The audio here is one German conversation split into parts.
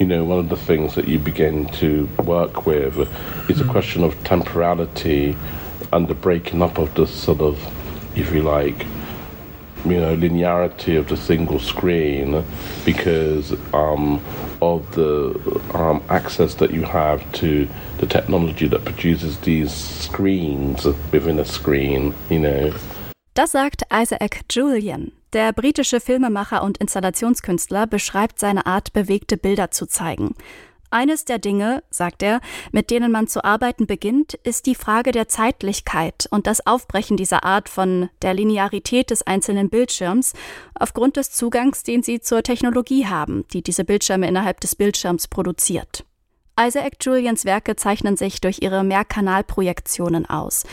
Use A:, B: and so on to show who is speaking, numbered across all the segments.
A: you know, one of the things that you begin to work with is a hmm. question of temporality and the breaking up of the sort of, if you like, you know, linearity of the single screen because um, of the um, access that you have to the technology that produces these screens within a screen, you know.
B: Das sagt Isaac Julian. Der britische Filmemacher und Installationskünstler beschreibt seine Art, bewegte Bilder zu zeigen. Eines der Dinge, sagt er, mit denen man zu arbeiten beginnt, ist die Frage der Zeitlichkeit und das Aufbrechen dieser Art von der Linearität des einzelnen Bildschirms aufgrund des Zugangs, den sie zur Technologie haben, die diese Bildschirme innerhalb des Bildschirms produziert. Isaac Julians Werke zeichnen sich durch ihre Mehrkanalprojektionen aus.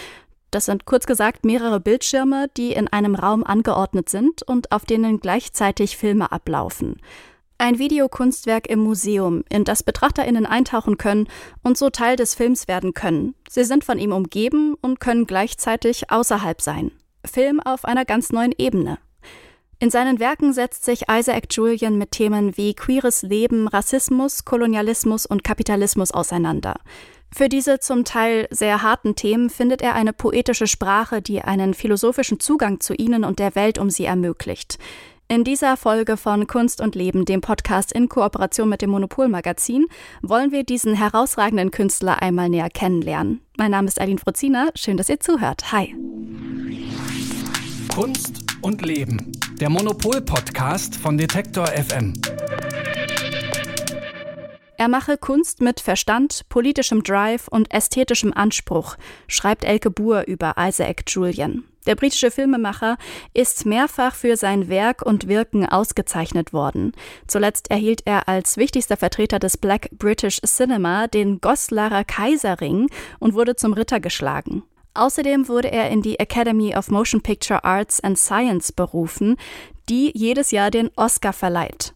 B: Das sind kurz gesagt mehrere Bildschirme, die in einem Raum angeordnet sind und auf denen gleichzeitig Filme ablaufen. Ein Videokunstwerk im Museum, in das BetrachterInnen eintauchen können und so Teil des Films werden können. Sie sind von ihm umgeben und können gleichzeitig außerhalb sein. Film auf einer ganz neuen Ebene. In seinen Werken setzt sich Isaac Julian mit Themen wie queeres Leben, Rassismus, Kolonialismus und Kapitalismus auseinander. Für diese zum Teil sehr harten Themen findet er eine poetische Sprache, die einen philosophischen Zugang zu ihnen und der Welt um sie ermöglicht. In dieser Folge von Kunst und Leben, dem Podcast in Kooperation mit dem Monopol-Magazin, wollen wir diesen herausragenden Künstler einmal näher kennenlernen. Mein Name ist Aline Frozina, schön, dass ihr zuhört. Hi.
C: Kunst und Leben, der Monopol-Podcast von Detektor FM.
B: Er mache Kunst mit Verstand, politischem Drive und ästhetischem Anspruch, schreibt Elke Buhr über Isaac Julian. Der britische Filmemacher ist mehrfach für sein Werk und Wirken ausgezeichnet worden. Zuletzt erhielt er als wichtigster Vertreter des Black British Cinema den Goslarer Kaiserring und wurde zum Ritter geschlagen. Außerdem wurde er in die Academy of Motion Picture Arts and Science berufen, die jedes Jahr den Oscar verleiht.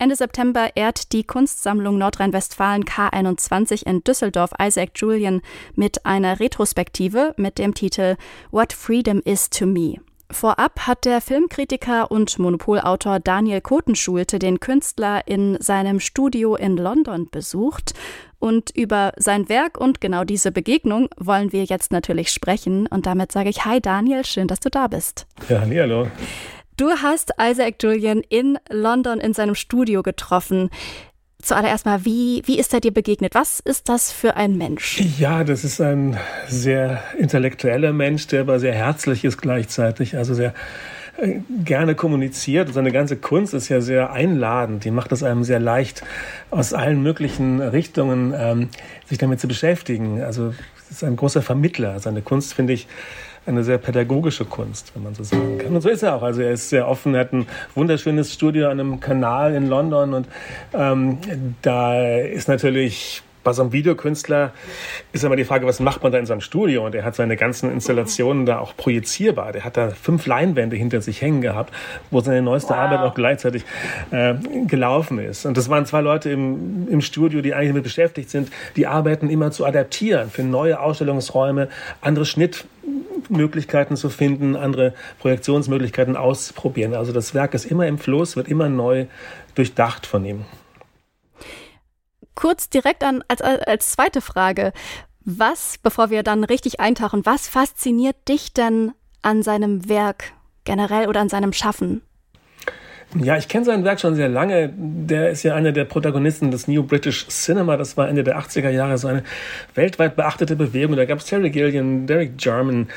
B: Ende September ehrt die Kunstsammlung Nordrhein-Westfalen K21 in Düsseldorf Isaac Julian mit einer Retrospektive mit dem Titel What Freedom is to Me. Vorab hat der Filmkritiker und Monopolautor Daniel Kotenschulte den Künstler in seinem Studio in London besucht. Und über sein Werk und genau diese Begegnung wollen wir jetzt natürlich sprechen. Und damit sage ich Hi Daniel, schön, dass du da bist.
D: Ja, hallo.
B: Du hast Isaac Julian in London in seinem Studio getroffen. Zuallererst mal, wie, wie ist er dir begegnet? Was ist das für ein Mensch?
D: Ja, das ist ein sehr intellektueller Mensch, der aber sehr herzlich ist gleichzeitig, also sehr äh, gerne kommuniziert. Seine ganze Kunst ist ja sehr einladend. Die macht es einem sehr leicht, aus allen möglichen Richtungen ähm, sich damit zu beschäftigen. Also ist ein großer Vermittler. Seine Kunst, finde ich, eine sehr pädagogische Kunst, wenn man so sagen kann. Und so ist er auch. Also er ist sehr offen, er hat ein wunderschönes Studio an einem Kanal in London und ähm, da ist natürlich bei so einem Videokünstler ist immer die Frage, was macht man da in seinem Studio? Und er hat seine ganzen Installationen da auch projizierbar. Der hat da fünf Leinwände hinter sich hängen gehabt, wo seine neueste wow. Arbeit auch gleichzeitig äh, gelaufen ist. Und das waren zwei Leute im, im Studio, die eigentlich damit beschäftigt sind, die Arbeiten immer zu adaptieren für neue Ausstellungsräume, andere Schnittmöglichkeiten zu finden, andere Projektionsmöglichkeiten auszuprobieren. Also das Werk ist immer im Fluss, wird immer neu durchdacht von ihm.
B: kurz direkt an als, als zweite Frage. Was, bevor wir dann richtig eintauchen, was fasziniert dich denn an seinem Werk generell oder an seinem Schaffen?
D: Ja, ich kenne sein Werk schon sehr lange. Der ist ja einer der Protagonisten des New British Cinema. Das war Ende der 80er Jahre so eine weltweit beachtete Bewegung. Da gab es Terry Gilliam, Derek Jarman,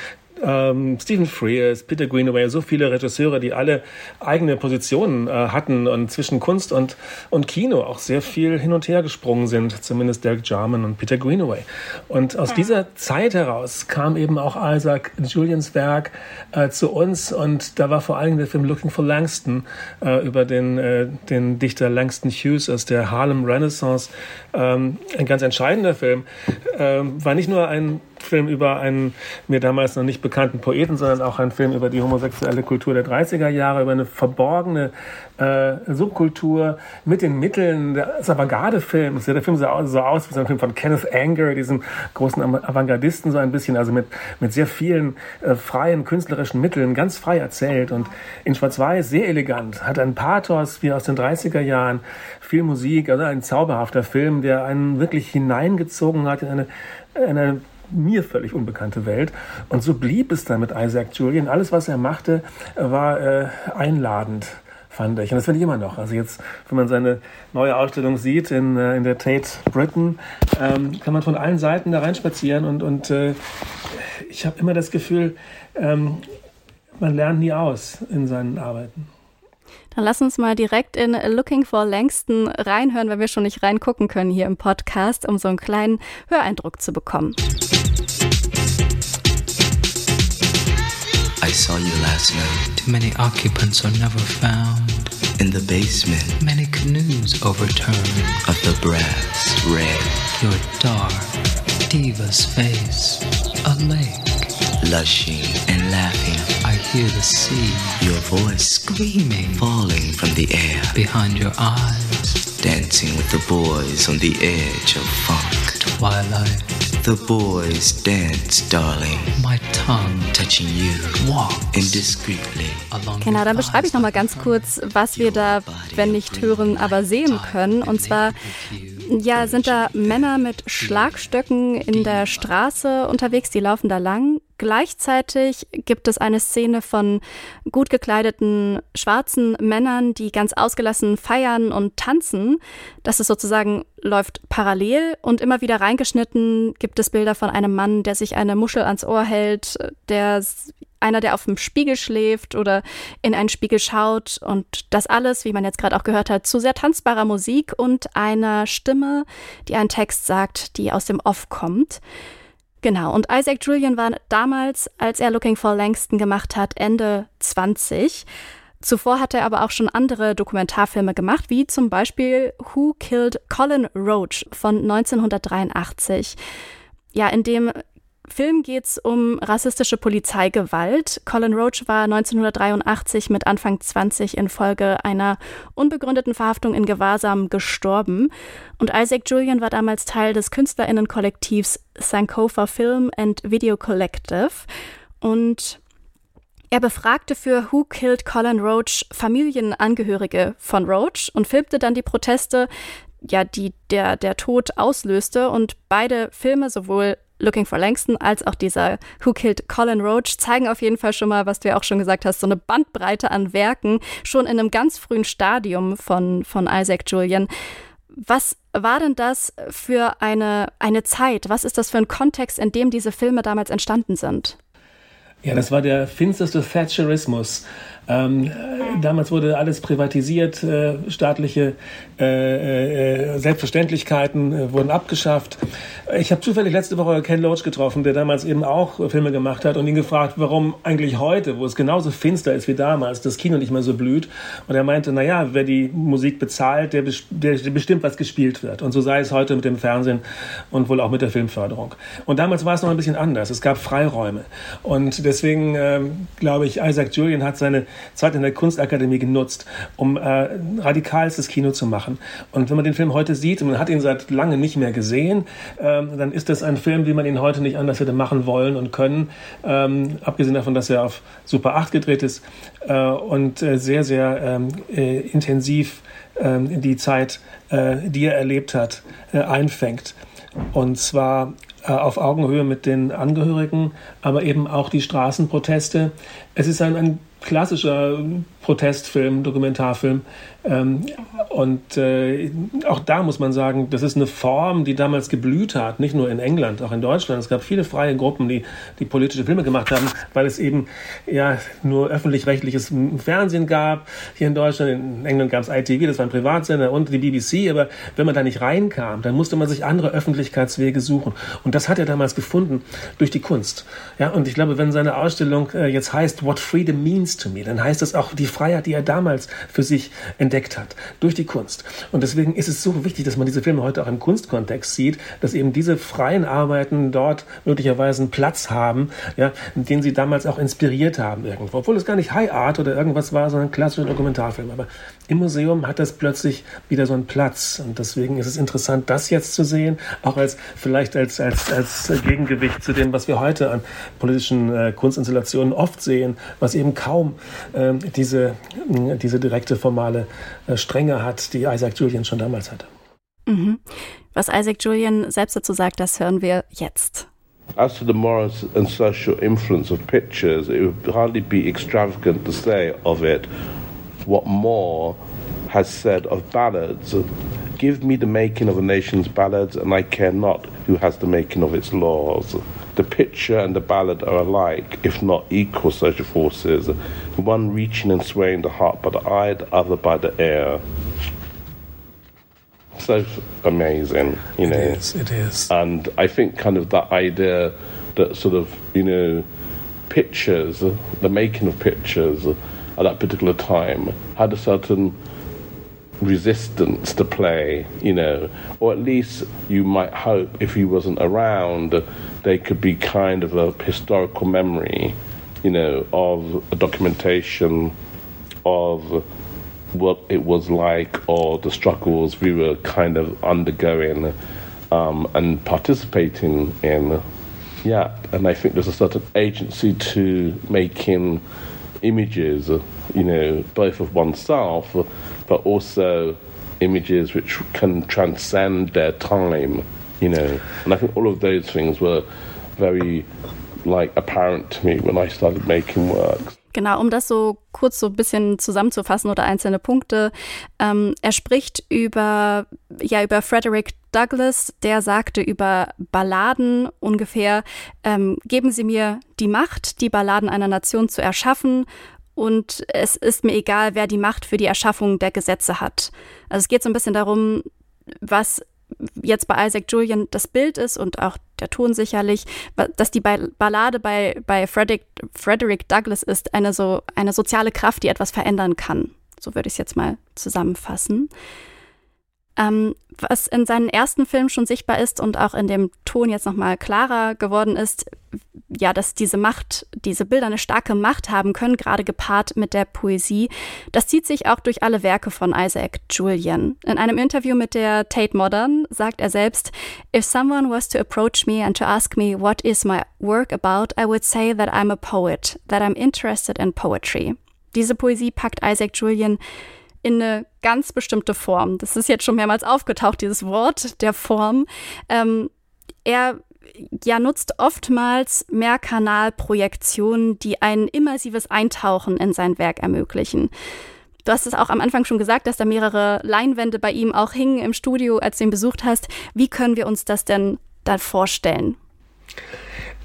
D: ähm, Stephen Frears, Peter Greenaway, so viele Regisseure, die alle eigene Positionen äh, hatten und zwischen Kunst und, und Kino auch sehr viel hin und her gesprungen sind, zumindest Derek Jarman und Peter Greenaway. Und aus ja. dieser Zeit heraus kam eben auch Isaac Julians Werk äh, zu uns und da war vor allem der Film Looking for Langston äh, über den, äh, den Dichter Langston Hughes aus der Harlem Renaissance ähm, ein ganz entscheidender Film. Ähm, war nicht nur ein Film über einen mir damals noch nicht bekannten Poeten, sondern auch ein Film über die homosexuelle Kultur der 30er Jahre, über eine verborgene äh, Subkultur mit den Mitteln des Avantgarde-Films. Der Film sah so aus wie so ein Film von Kenneth Anger, diesem großen Avantgardisten, so ein bisschen, also mit, mit sehr vielen äh, freien künstlerischen Mitteln, ganz frei erzählt und in Schwarz-Weiß sehr elegant, hat ein Pathos wie aus den 30er Jahren, viel Musik, also ein zauberhafter Film, der einen wirklich hineingezogen hat in eine, eine mir völlig unbekannte Welt. Und so blieb es dann mit Isaac Julian. Alles, was er machte, war äh, einladend fand ich. Und das finde ich immer noch. Also jetzt, wenn man seine neue Ausstellung sieht in, äh, in der Tate Britain, ähm, kann man von allen Seiten da reinspazieren und, und äh, ich habe immer das Gefühl, ähm, man lernt nie aus in seinen Arbeiten.
B: Dann lass uns mal direkt in Looking for Langston reinhören, wenn wir schon nicht reingucken können hier im Podcast, um so einen kleinen Höreindruck zu bekommen.
E: I saw you last night.
F: Too many occupants are never found.
E: In the basement.
F: Many canoes overturned.
E: Of the brass red.
F: Your dark, diva's face. A lake.
E: Lushing laughing.
F: I hear the sea.
E: Your voice
F: screaming.
E: Falling from the air.
F: Behind your eyes.
E: Dancing with the boys on the edge of funk.
F: Twilight.
E: The boys dance, darling.
F: My tongue
E: touching you.
F: Walk
E: indiscreetly.
B: Genau, dann beschreibe ich noch mal ganz kurz, was wir da, wenn nicht hören, aber sehen können. Und zwar ja, sind da Männer mit Schlagstöcken in der Straße unterwegs, die laufen da lang. Gleichzeitig gibt es eine Szene von gut gekleideten schwarzen Männern, die ganz ausgelassen feiern und tanzen. Das ist sozusagen läuft parallel und immer wieder reingeschnitten gibt es Bilder von einem Mann, der sich eine Muschel ans Ohr hält, der einer, der auf dem Spiegel schläft oder in einen Spiegel schaut und das alles, wie man jetzt gerade auch gehört hat, zu sehr tanzbarer Musik und einer Stimme, die einen Text sagt, die aus dem Off kommt. Genau, und Isaac Julian war damals, als er Looking for Langston gemacht hat, Ende 20. Zuvor hat er aber auch schon andere Dokumentarfilme gemacht, wie zum Beispiel Who Killed Colin Roach von 1983. Ja, in dem Film geht es um rassistische Polizeigewalt. Colin Roach war 1983 mit Anfang 20 infolge einer unbegründeten Verhaftung in Gewahrsam gestorben. Und Isaac Julian war damals Teil des Künstlerinnenkollektivs Sankofa Film and Video Collective. Und er befragte für Who Killed Colin Roach Familienangehörige von Roach und filmte dann die Proteste, ja, die der, der Tod auslöste. Und beide Filme, sowohl Looking for Langston als auch dieser Who Killed Colin Roach zeigen auf jeden Fall schon mal, was du ja auch schon gesagt hast, so eine Bandbreite an Werken, schon in einem ganz frühen Stadium von, von Isaac Julian. Was war denn das für eine, eine Zeit? Was ist das für ein Kontext, in dem diese Filme damals entstanden sind?
D: Ja, das war der finsterste Thatcherismus. Ähm, damals wurde alles privatisiert, äh, staatliche äh, äh, Selbstverständlichkeiten äh, wurden abgeschafft. Ich habe zufällig letzte Woche Ken Loach getroffen, der damals eben auch Filme gemacht hat und ihn gefragt, warum eigentlich heute, wo es genauso finster ist wie damals, das Kino nicht mehr so blüht. Und er meinte, naja, wer die Musik bezahlt, der, der, der bestimmt, was gespielt wird. Und so sei es heute mit dem Fernsehen und wohl auch mit der Filmförderung. Und damals war es noch ein bisschen anders. Es gab Freiräume. Und deswegen ähm, glaube ich, Isaac Julian hat seine Zeit in der Kunstakademie genutzt, um äh, radikalstes Kino zu machen. Und wenn man den Film heute sieht, und man hat ihn seit langem nicht mehr gesehen, ähm, dann ist das ein Film, wie man ihn heute nicht anders hätte machen wollen und können. Ähm, abgesehen davon, dass er auf Super 8 gedreht ist äh, und äh, sehr, sehr ähm, äh, intensiv ähm, die Zeit, äh, die er erlebt hat, äh, einfängt. Und zwar äh, auf Augenhöhe mit den Angehörigen, aber eben auch die Straßenproteste. Es ist ein, ein klassischer Protestfilm, Dokumentarfilm. Ähm, und äh, auch da muss man sagen, das ist eine Form, die damals geblüht hat, nicht nur in England, auch in Deutschland. Es gab viele freie Gruppen, die, die politische Filme gemacht haben, weil es eben ja nur öffentlich-rechtliches Fernsehen gab. Hier in Deutschland, in England gab es ITV, das war ein Privatsender und die BBC. Aber wenn man da nicht reinkam, dann musste man sich andere Öffentlichkeitswege suchen. Und das hat er damals gefunden durch die Kunst. Ja, und ich glaube, wenn seine Ausstellung äh, jetzt heißt What Freedom Means to Me, dann heißt das auch die Freiheit, die er damals für sich entdeckt hat, durch die Kunst. Und deswegen ist es so wichtig, dass man diese Filme heute auch im Kunstkontext sieht, dass eben diese freien Arbeiten dort möglicherweise einen Platz haben, ja, den sie damals auch inspiriert haben irgendwo. Obwohl es gar nicht High Art oder irgendwas war, sondern klassischer Dokumentarfilm. Aber im Museum hat das plötzlich wieder so einen Platz. Und deswegen ist es interessant, das jetzt zu sehen, auch als vielleicht als, als, als Gegengewicht zu dem, was wir heute an politischen äh, Kunstinstallationen oft sehen, was eben kaum äh, diese, diese direkte formale Strenge hat, die Isaac Julian schon damals hatte.
B: Mhm. Was Isaac Julian selbst dazu sagt, das hören wir jetzt.
A: As to the moral and social influence of pictures, it would hardly be extravagant to say of it what Moore has said of ballads. Give me the making of a nation's ballads, and I care not who has the making of its laws. The picture and the ballad are alike, if not equal social forces, the one reaching and swaying the heart by the eye, the other by the ear. So amazing, you know.
D: It is, it is.
A: And I think kind of that idea that sort of, you know, pictures, the making of pictures at that particular time had a certain resistance to play, you know, or at least you might hope if he wasn't around, they could be kind of a historical memory, you know, of a documentation of what it was like or the struggles we were kind of undergoing um, and participating in. Yeah, and I think there's a certain agency to making images, you know, both of oneself, but also images which can transcend their time, you know. And I think all of those things were very like apparent to me when I started making works.
B: Genau, um das so kurz so ein bisschen zusammenzufassen oder einzelne Punkte. Ähm, er spricht über, ja, über Frederick Douglass, der sagte über Balladen ungefähr, ähm, geben Sie mir die Macht, die Balladen einer Nation zu erschaffen und es ist mir egal, wer die Macht für die Erschaffung der Gesetze hat. Also es geht so ein bisschen darum, was jetzt bei Isaac Julian das Bild ist und auch der Ton sicherlich, dass die Ballade bei, bei Frederick, Frederick Douglass ist eine so eine soziale Kraft, die etwas verändern kann. So würde ich es jetzt mal zusammenfassen. Ähm, was in seinen ersten Filmen schon sichtbar ist und auch in dem Ton jetzt nochmal klarer geworden ist, ja, dass diese Macht, diese Bilder eine starke Macht haben können, gerade gepaart mit der Poesie. Das zieht sich auch durch alle Werke von Isaac Julian. In einem Interview mit der Tate Modern sagt er selbst, If someone was to approach me and to ask me what is my work about, I would say that I'm a poet, that I'm interested in poetry. Diese Poesie packt Isaac Julian in eine ganz bestimmte Form. Das ist jetzt schon mehrmals aufgetaucht, dieses Wort der Form. Ähm, er ja nutzt oftmals Mehrkanalprojektionen, die ein immersives Eintauchen in sein Werk ermöglichen. Du hast es auch am Anfang schon gesagt, dass da mehrere Leinwände bei ihm auch hingen im Studio, als du ihn besucht hast. Wie können wir uns das denn da vorstellen?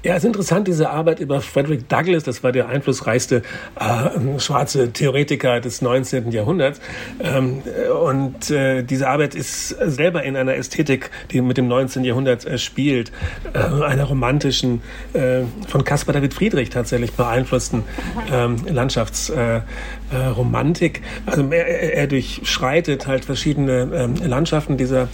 D: Ja, es ist interessant, diese Arbeit über Frederick Douglass, das war der einflussreichste äh, schwarze Theoretiker des 19. Jahrhunderts. Ähm, und äh, diese Arbeit ist selber in einer Ästhetik, die mit dem 19. Jahrhundert äh, spielt, äh, einer romantischen, äh, von Caspar David Friedrich tatsächlich beeinflussten ähm, Landschaftsromantik. Äh, also er, er, durchschreitet halt verschiedene ähm, Landschaften dieser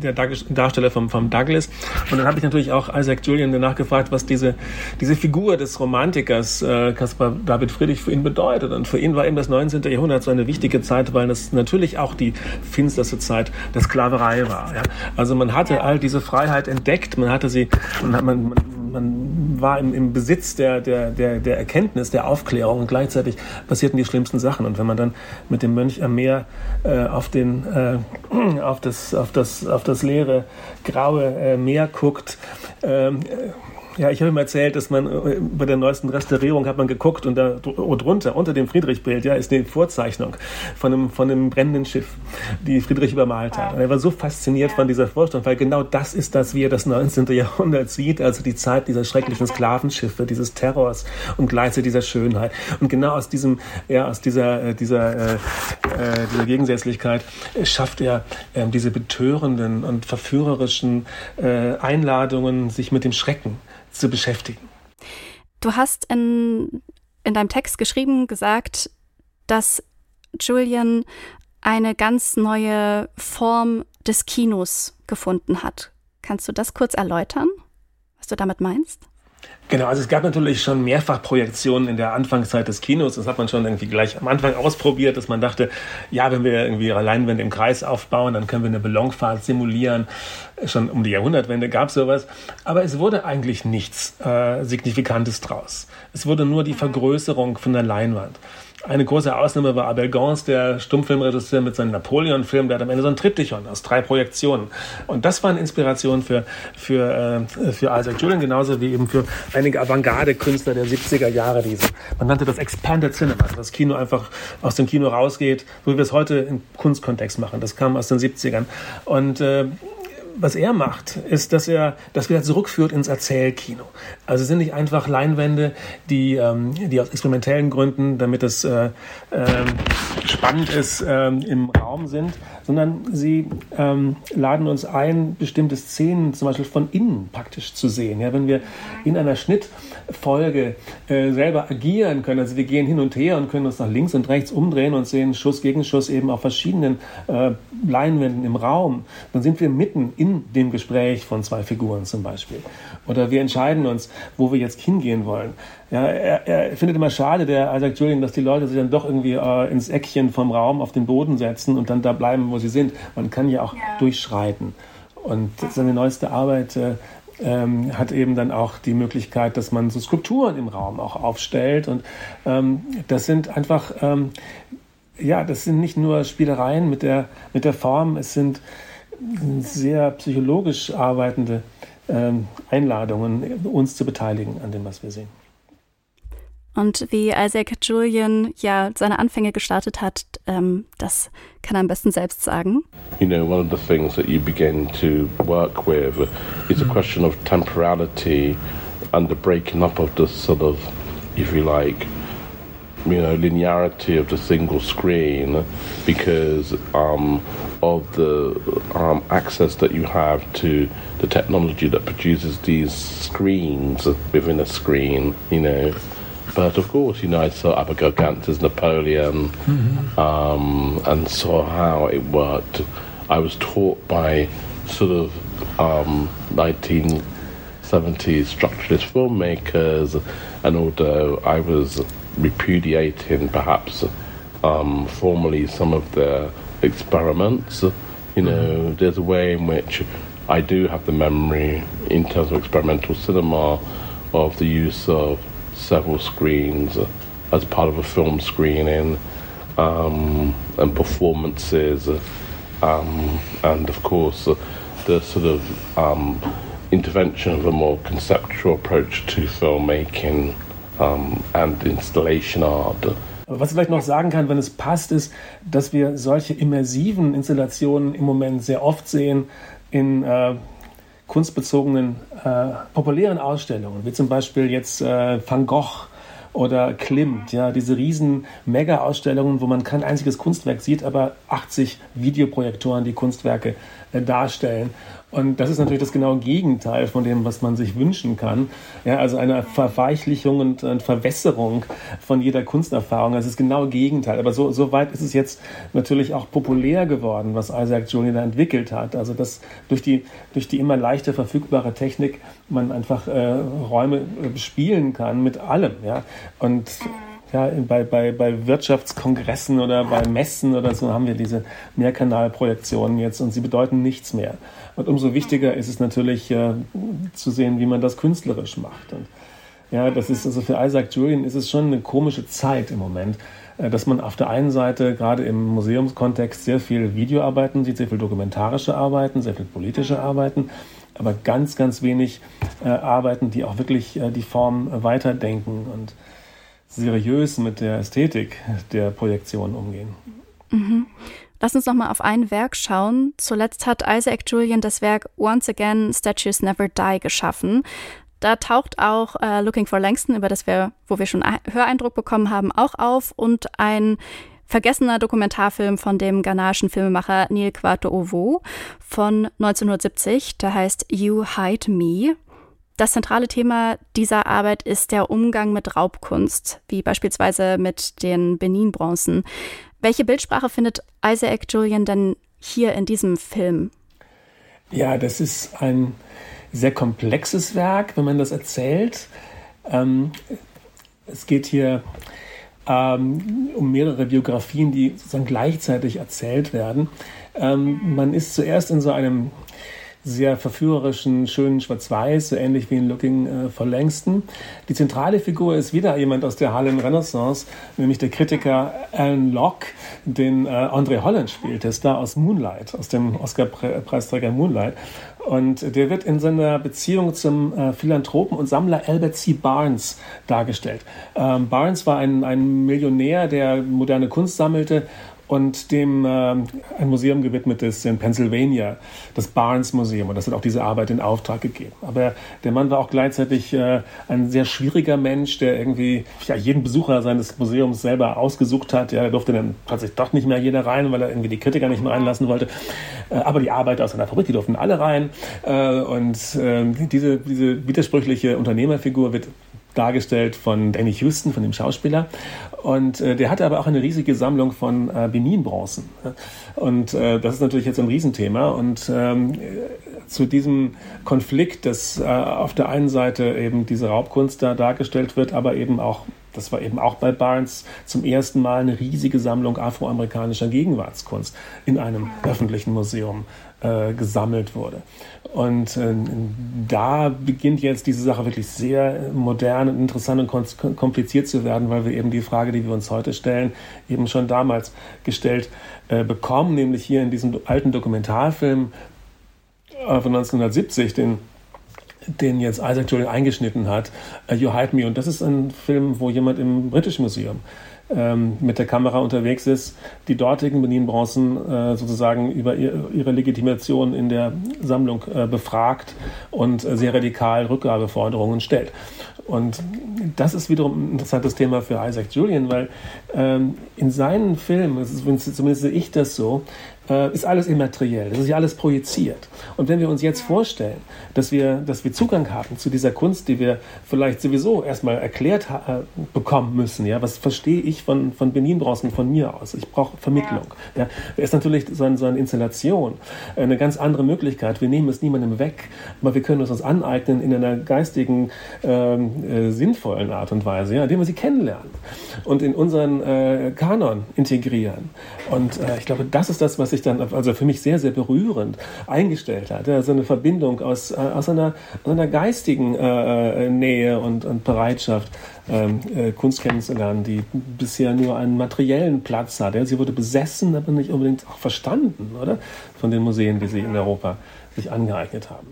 D: der Darsteller vom, vom Douglass. Und dann habe ich natürlich auch Isaac Julian danach gefragt, was diese, diese Figur des Romantikers äh, Caspar David Friedrich für ihn bedeutet. Und für ihn war eben das 19. Jahrhundert so eine wichtige Zeit, weil es natürlich auch die finsterste Zeit der Sklaverei war. Ja? Also man hatte all diese Freiheit entdeckt, man hatte sie, man, man, man, man war im, im Besitz der, der, der, der Erkenntnis, der Aufklärung und gleichzeitig passierten die schlimmsten Sachen. Und wenn man dann mit dem Mönch am Meer äh, auf, den, äh, auf, das, auf, das, auf das leere, graue äh, Meer guckt, ähm, ja, ich habe ihm erzählt, dass man äh, bei der neuesten Restaurierung hat man geguckt und da drunter, unter dem Friedrichbild, ja, ist eine Vorzeichnung von einem, von einem brennenden Schiff, die Friedrich übermalt hat. Und er war so fasziniert von dieser Vorstellung, weil genau das ist das, wie er das 19. Jahrhundert sieht, also die Zeit dieser schrecklichen Sklavenschiffe, dieses Terrors und gleichzeitig dieser Schönheit. Und genau aus diesem, ja, aus dieser, äh, dieser, äh, äh, dieser Gegensätzlichkeit schafft er äh, diese betörenden und verführerischen äh, Einladungen, sich mit dem Schrecken zu beschäftigen.
B: Du hast in, in deinem Text geschrieben, gesagt, dass Julian eine ganz neue Form des Kinos gefunden hat. Kannst du das kurz erläutern, was du damit meinst?
D: Genau, also es gab natürlich schon mehrfach Projektionen in der Anfangszeit des Kinos. Das hat man schon irgendwie gleich am Anfang ausprobiert, dass man dachte, ja, wenn wir irgendwie Leinwände im Kreis aufbauen, dann können wir eine Ballonfahrt simulieren. Schon um die Jahrhundertwende gab es sowas. Aber es wurde eigentlich nichts äh, Signifikantes draus. Es wurde nur die Vergrößerung von der Leinwand. Eine große Ausnahme war Abel Gance, der Stummfilmregisseur mit seinem Napoleon-Film. Der hat am Ende so ein Triptychon aus drei Projektionen. Und das war eine Inspiration für, für, äh, für Isaac Julian, genauso wie eben für einige Avantgarde-Künstler der 70er Jahre. Diese. Man nannte das Expanded Cinema, dass das Kino einfach aus dem Kino rausgeht, so wie wir es heute im Kunstkontext machen. Das kam aus den 70ern. Und äh, was er macht, ist, dass er das wieder zurückführt ins Erzählkino. Also es sind nicht einfach Leinwände, die, ähm, die aus experimentellen Gründen, damit es äh, äh, spannend ist, äh, im Raum sind, sondern sie ähm, laden uns ein, bestimmte Szenen zum Beispiel von innen praktisch zu sehen. Ja, wenn wir in einer Schnittfolge äh, selber agieren können, also wir gehen hin und her und können uns nach links und rechts umdrehen und sehen Schuss gegen Schuss eben auf verschiedenen äh, Leinwänden im Raum, dann sind wir mitten in dem Gespräch von zwei Figuren zum Beispiel. Oder wir entscheiden uns, wo wir jetzt hingehen wollen. Ja, er, er findet immer schade, der Isaac Julian, dass die Leute sich dann doch irgendwie äh, ins Eckchen vom Raum auf den Boden setzen und dann da bleiben, wo sie sind. Man kann ja auch ja. durchschreiten. Und seine neueste Arbeit äh, ähm, hat eben dann auch die Möglichkeit, dass man so Skulpturen im Raum auch aufstellt. Und ähm, das sind einfach, ähm, ja, das sind nicht nur Spielereien mit der, mit der Form, es sind sehr psychologisch arbeitende ähm, Einladungen, uns zu beteiligen an dem, was wir sehen.
B: Und wie Isaac Julian ja seine Anfänge gestartet hat, ähm, das kann er am besten selbst sagen.
A: You know, one of the things that you begin to work with is a question of temporality and the breaking up of the sort of, if you like, you know, linearity of the single screen because um, of the um, access that you have to the technology that produces these screens within a screen, you know. But of course, you know, I saw Abigail Gantz's Napoleon mm-hmm. um, and saw how it worked. I was taught by sort of um, 1970s structuralist filmmakers, and although I was repudiating perhaps um, formally some of their experiments, you know, mm-hmm. there's a way in which I do have the memory in terms of experimental cinema of the use of several screens as part of a film screening um, and performances, um, and of course, uh, the sort of um, intervention of a more conceptual approach to filmmaking um, and installation art.
D: Was ich vielleicht noch sagen kann, wenn es passt, ist, dass wir solche immersiven Installationen im Moment sehr oft sehen in äh, kunstbezogenen äh, populären Ausstellungen, wie zum Beispiel jetzt äh, Van Gogh oder Klimt, ja, diese riesen Mega-Ausstellungen, wo man kein einziges Kunstwerk sieht, aber 80 Videoprojektoren die Kunstwerke äh, darstellen. Und das ist natürlich das genaue Gegenteil von dem, was man sich wünschen kann. Ja, also eine Verweichlichung und, und Verwässerung von jeder Kunsterfahrung. Das ist das genaue Gegenteil. Aber so, so weit ist es jetzt natürlich auch populär geworden, was Isaac Julian da entwickelt hat. Also dass durch die, durch die immer leichter verfügbare Technik man einfach äh, Räume äh, spielen kann mit allem. Ja? Und ja, bei, bei, bei Wirtschaftskongressen oder bei Messen oder so haben wir diese Mehrkanalprojektionen jetzt und sie bedeuten nichts mehr. Und umso wichtiger ist es natürlich äh, zu sehen, wie man das künstlerisch macht. Und ja, das ist also für Isaac Julian ist es schon eine komische Zeit im Moment, äh, dass man auf der einen Seite gerade im Museumskontext sehr viel Videoarbeiten sieht, sehr viel dokumentarische Arbeiten, sehr viel politische Arbeiten, aber ganz, ganz wenig äh, Arbeiten, die auch wirklich äh, die Form weiterdenken und seriös mit der Ästhetik der Projektion umgehen.
B: Mhm. Lass uns noch mal auf ein Werk schauen. Zuletzt hat Isaac Julian das Werk Once Again Statues Never Die geschaffen. Da taucht auch äh, Looking for Langston, über das wir, wo wir schon Höreindruck bekommen haben, auch auf und ein vergessener Dokumentarfilm von dem ghanaischen Filmemacher Neil Kwato Ovo von 1970, der heißt You Hide Me. Das zentrale Thema dieser Arbeit ist der Umgang mit Raubkunst, wie beispielsweise mit den Benin-Bronzen. Welche Bildsprache findet Isaac Julian denn hier in diesem Film?
D: Ja, das ist ein sehr komplexes Werk, wenn man das erzählt. Ähm, es geht hier ähm, um mehrere Biografien, die sozusagen gleichzeitig erzählt werden. Ähm, man ist zuerst in so einem sehr verführerischen, schönen Schwarz-Weiß, so ähnlich wie in Looking äh, for Langston. Die zentrale Figur ist wieder jemand aus der Harlem Renaissance, nämlich der Kritiker Alan Locke, den äh, André Holland spielt, der Star aus Moonlight, aus dem Oscar-Preisträger Moonlight. Und der wird in seiner Beziehung zum äh, Philanthropen und Sammler Albert C. Barnes dargestellt. Ähm, Barnes war ein, ein Millionär, der moderne Kunst sammelte und dem äh, ein Museum gewidmet ist in Pennsylvania, das Barnes Museum. Und das hat auch diese Arbeit in Auftrag gegeben. Aber der Mann war auch gleichzeitig äh, ein sehr schwieriger Mensch, der irgendwie ja, jeden Besucher seines Museums selber ausgesucht hat. Ja, da durfte dann plötzlich doch nicht mehr jeder rein, weil er irgendwie die Kritiker nicht mehr reinlassen wollte. Äh, aber die Arbeiter aus seiner Fabrik, die durften alle rein. Äh, und ähm, diese, diese widersprüchliche Unternehmerfigur wird dargestellt von Danny Houston, von dem Schauspieler. Und äh, der hatte aber auch eine riesige Sammlung von äh, Benin-Bronzen. Und äh, das ist natürlich jetzt ein Riesenthema. Und ähm, zu diesem Konflikt, dass äh, auf der einen Seite eben diese Raubkunst da dargestellt wird, aber eben auch das war eben auch bei Barnes zum ersten Mal eine riesige Sammlung afroamerikanischer Gegenwartskunst in einem öffentlichen Museum äh, gesammelt wurde. Und äh, da beginnt jetzt diese Sache wirklich sehr modern und interessant und kompliziert zu werden, weil wir eben die Frage, die wir uns heute stellen, eben schon damals gestellt äh, bekommen, nämlich hier in diesem alten Dokumentarfilm äh, von 1970, den den jetzt Isaac Julian eingeschnitten hat, uh, You Hide Me. Und das ist ein Film, wo jemand im British Museum ähm, mit der Kamera unterwegs ist, die dortigen Benin-Bronzen äh, sozusagen über ihr, ihre Legitimation in der Sammlung äh, befragt und äh, sehr radikal Rückgabeforderungen stellt. Und das ist wiederum ein interessantes Thema für Isaac Julian, weil ähm, in seinen Filmen, zumindest sehe ich das so, äh, ist alles immateriell, das ist ja alles projiziert. Und wenn wir uns jetzt vorstellen, dass wir, dass wir Zugang haben zu dieser Kunst, die wir vielleicht sowieso erstmal erklärt äh, bekommen müssen, ja, was verstehe ich von, von Benin draußen von mir aus? Ich brauche Vermittlung. Ja. Da ist natürlich so, ein, so eine Installation eine ganz andere Möglichkeit. Wir nehmen es niemandem weg, aber wir können es uns aneignen in einer geistigen, ähm, äh, sinnvollen Art und Weise, ja, indem wir sie kennenlernen und in unseren äh, Kanon integrieren. Und äh, ich glaube, das ist das, was ich sich dann, also für mich sehr, sehr berührend eingestellt hat. Also eine Verbindung aus, äh, aus, einer, aus einer geistigen äh, äh, Nähe und, und Bereitschaft, ähm, äh, Kunst kennenzulernen, die bisher nur einen materiellen Platz hat. Sie wurde besessen, aber nicht unbedingt auch verstanden, oder? Von den Museen, die sie in Europa sich angeeignet haben.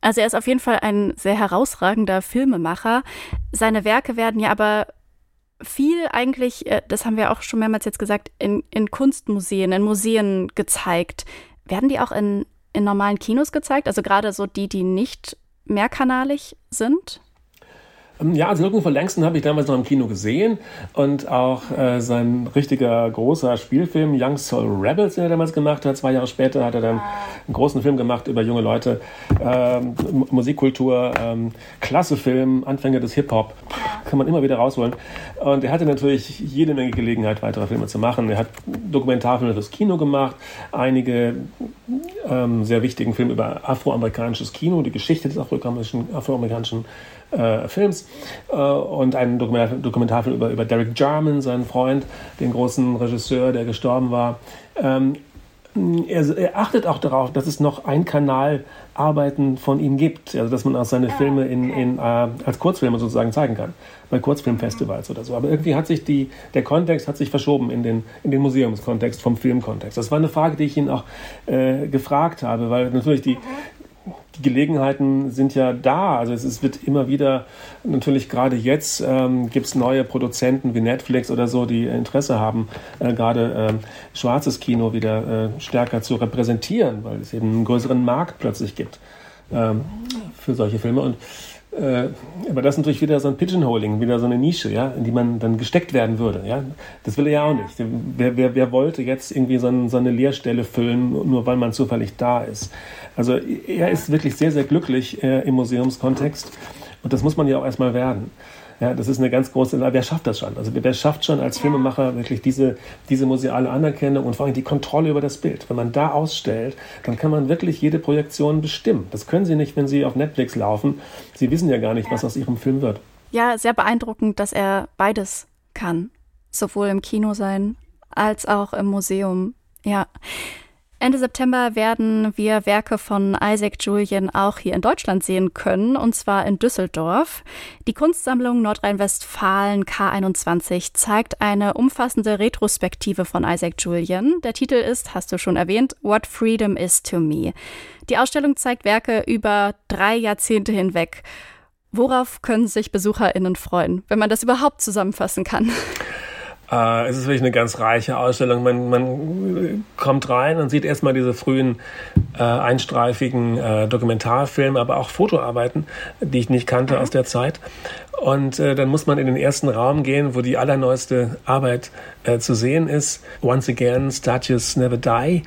B: Also er ist auf jeden Fall ein sehr herausragender Filmemacher. Seine Werke werden ja aber viel eigentlich, äh, das haben wir auch schon mehrmals jetzt gesagt, in, in Kunstmuseen, in Museen gezeigt. Werden die auch in, in normalen Kinos gezeigt? Also gerade so die, die nicht mehrkanalig sind?
D: Ähm, ja, also Looking for Langston habe ich damals noch im Kino gesehen und auch äh, sein richtiger großer Spielfilm Young Soul Rebels, den er damals gemacht hat. Zwei Jahre später hat er dann einen großen Film gemacht über junge Leute, ähm, Musikkultur, ähm, klasse Film, Anfänge des Hip-Hop, kann man immer wieder rausholen. Und er hatte natürlich jede Menge Gelegenheit, weitere Filme zu machen. Er hat Dokumentarfilme fürs Kino gemacht, einige ähm, sehr wichtigen Film über afroamerikanisches Kino, die Geschichte des afroamerikanischen, afroamerikanischen äh, Films äh, und einen Dokumentar Dokumentarfilm über, über Derek Jarman, seinen Freund, den großen Regisseur, der gestorben war. Ähm, er, er, achtet auch darauf, dass es noch ein Kanal Arbeiten von ihm gibt, also dass man auch seine Filme in, in, äh, als Kurzfilme sozusagen zeigen kann, bei Kurzfilmfestivals oder so. Aber irgendwie hat sich die, der Kontext hat sich verschoben in den, in den Museumskontext vom Filmkontext. Das war eine Frage, die ich ihn auch äh, gefragt habe, weil natürlich die, die Gelegenheiten sind ja da. Also es, es wird immer wieder, natürlich gerade jetzt ähm, gibt es neue Produzenten wie Netflix oder so, die Interesse haben, äh, gerade ähm, schwarzes Kino wieder äh, stärker zu repräsentieren, weil es eben einen größeren Markt plötzlich gibt ähm, für solche Filme. Und äh, aber das ist natürlich wieder so ein Pigeonholing, wieder so eine Nische, ja, in die man dann gesteckt werden würde. Ja? Das will er ja auch nicht. Wer, wer, wer wollte jetzt irgendwie so, ein, so eine Leerstelle füllen, nur weil man zufällig da ist? Also er ist wirklich sehr, sehr glücklich äh, im Museumskontext und das muss man ja auch erstmal werden. Ja, das ist eine ganz große, wer schafft das schon? Also wer schafft schon als Filmemacher wirklich diese, diese museale Anerkennung und vor allem die Kontrolle über das Bild? Wenn man da ausstellt, dann kann man wirklich jede Projektion bestimmen. Das können Sie nicht, wenn Sie auf Netflix laufen. Sie wissen ja gar nicht, was aus Ihrem Film wird.
B: Ja, sehr beeindruckend, dass er beides kann. Sowohl im Kino sein als auch im Museum. Ja. Ende September werden wir Werke von Isaac Julian auch hier in Deutschland sehen können, und zwar in Düsseldorf. Die Kunstsammlung Nordrhein-Westfalen K21 zeigt eine umfassende Retrospektive von Isaac Julian. Der Titel ist, hast du schon erwähnt, What Freedom is to Me. Die Ausstellung zeigt Werke über drei Jahrzehnte hinweg. Worauf können sich BesucherInnen freuen, wenn man das überhaupt zusammenfassen kann?
D: Äh, es ist wirklich eine ganz reiche Ausstellung. Man, man kommt rein und sieht erstmal diese frühen äh, einstreifigen äh, Dokumentarfilme, aber auch Fotoarbeiten, die ich nicht kannte aus der Zeit. Und äh, dann muss man in den ersten Raum gehen, wo die allerneueste Arbeit äh, zu sehen ist. Once again, Statues never die.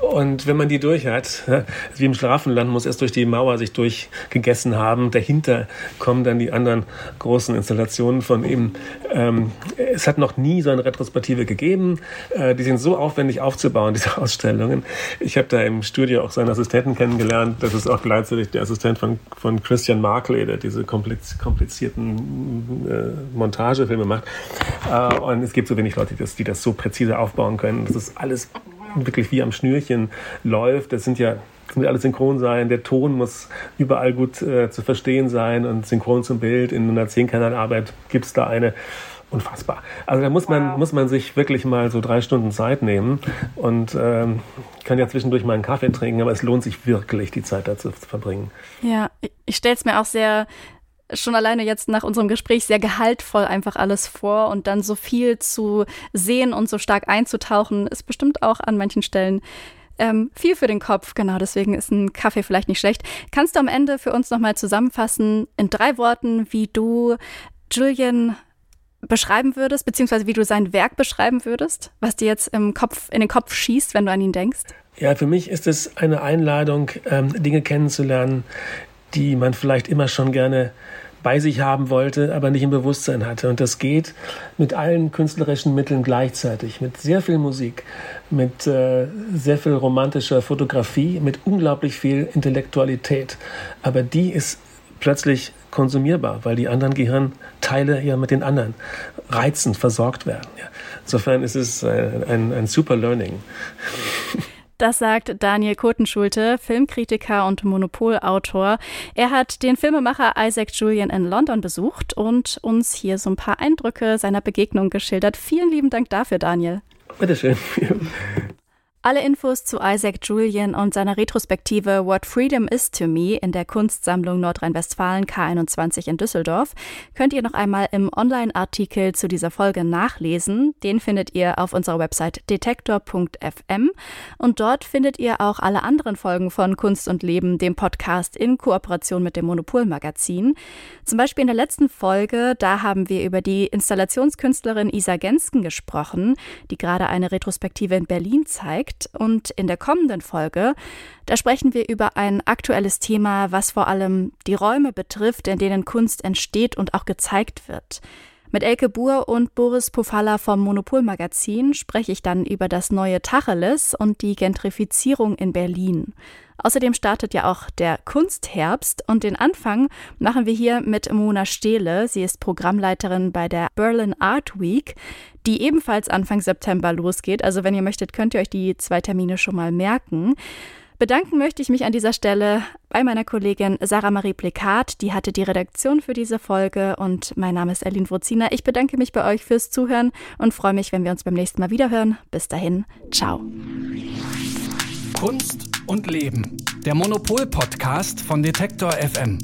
D: Und wenn man die durch hat, wie im Schlafenland, muss erst durch die Mauer sich durchgegessen haben. Dahinter kommen dann die anderen großen Installationen von ihm. Ähm, es hat noch nie so eine Retrospektive gegeben. Äh, die sind so aufwendig aufzubauen, diese Ausstellungen. Ich habe da im Studio auch seinen Assistenten kennengelernt. Das ist auch gleichzeitig der Assistent von, von Christian Markley, der diese komplizierten äh, Montagefilme macht. Äh, und es gibt so wenig Leute, die das, die das so präzise aufbauen können. Das ist alles wirklich wie am Schnürchen läuft. Das sind ja das muss alles synchron sein, der Ton muss überall gut äh, zu verstehen sein und synchron zum Bild. In einer Zehnkanalarbeit gibt es da eine unfassbar. Also da muss man, wow. muss man sich wirklich mal so drei Stunden Zeit nehmen und ähm, kann ja zwischendurch mal einen Kaffee trinken, aber es lohnt sich wirklich, die Zeit dazu zu verbringen.
B: Ja, ich stelle es mir auch sehr schon alleine jetzt nach unserem Gespräch sehr gehaltvoll einfach alles vor und dann so viel zu sehen und so stark einzutauchen, ist bestimmt auch an manchen Stellen ähm, viel für den Kopf. Genau, deswegen ist ein Kaffee vielleicht nicht schlecht. Kannst du am Ende für uns nochmal zusammenfassen in drei Worten, wie du Julian beschreiben würdest, beziehungsweise wie du sein Werk beschreiben würdest, was dir jetzt im Kopf, in den Kopf schießt, wenn du an ihn denkst?
D: Ja, für mich ist es eine Einladung, ähm, Dinge kennenzulernen, die man vielleicht immer schon gerne bei sich haben wollte, aber nicht im Bewusstsein hatte. Und das geht mit allen künstlerischen Mitteln gleichzeitig, mit sehr viel Musik, mit äh, sehr viel romantischer Fotografie, mit unglaublich viel Intellektualität. Aber die ist plötzlich konsumierbar, weil die anderen Gehirnteile ja mit den anderen Reizen versorgt werden. Ja. Insofern ist es ein, äh, ein, ein super Learning.
B: Das sagt Daniel Kotenschulte, Filmkritiker und Monopolautor. Er hat den Filmemacher Isaac Julian in London besucht und uns hier so ein paar Eindrücke seiner Begegnung geschildert. Vielen lieben Dank dafür, Daniel.
D: Bitteschön.
B: Alle Infos zu Isaac Julian und seiner Retrospektive What Freedom Is to Me in der Kunstsammlung Nordrhein-Westfalen K21 in Düsseldorf könnt ihr noch einmal im Online-Artikel zu dieser Folge nachlesen. Den findet ihr auf unserer Website detektor.fm und dort findet ihr auch alle anderen Folgen von Kunst und Leben, dem Podcast in Kooperation mit dem Monopol-Magazin. Zum Beispiel in der letzten Folge, da haben wir über die Installationskünstlerin Isa Gensken gesprochen, die gerade eine Retrospektive in Berlin zeigt. Projekt. Und in der kommenden Folge, da sprechen wir über ein aktuelles Thema, was vor allem die Räume betrifft, in denen Kunst entsteht und auch gezeigt wird. Mit Elke Buhr und Boris Pofalla vom Monopolmagazin spreche ich dann über das neue Tacheles und die Gentrifizierung in Berlin. Außerdem startet ja auch der Kunstherbst und den Anfang machen wir hier mit Mona Stehle. Sie ist Programmleiterin bei der Berlin Art Week, die ebenfalls Anfang September losgeht. Also wenn ihr möchtet, könnt ihr euch die zwei Termine schon mal merken. Bedanken möchte ich mich an dieser Stelle bei meiner Kollegin Sarah Marie Plikat, die hatte die Redaktion für diese Folge und mein Name ist Erlin Wozina. Ich bedanke mich bei euch fürs Zuhören und freue mich, wenn wir uns beim nächsten Mal wiederhören. Bis dahin, ciao.
C: Kunst und Leben. Der Monopol-Podcast von Detektor FM.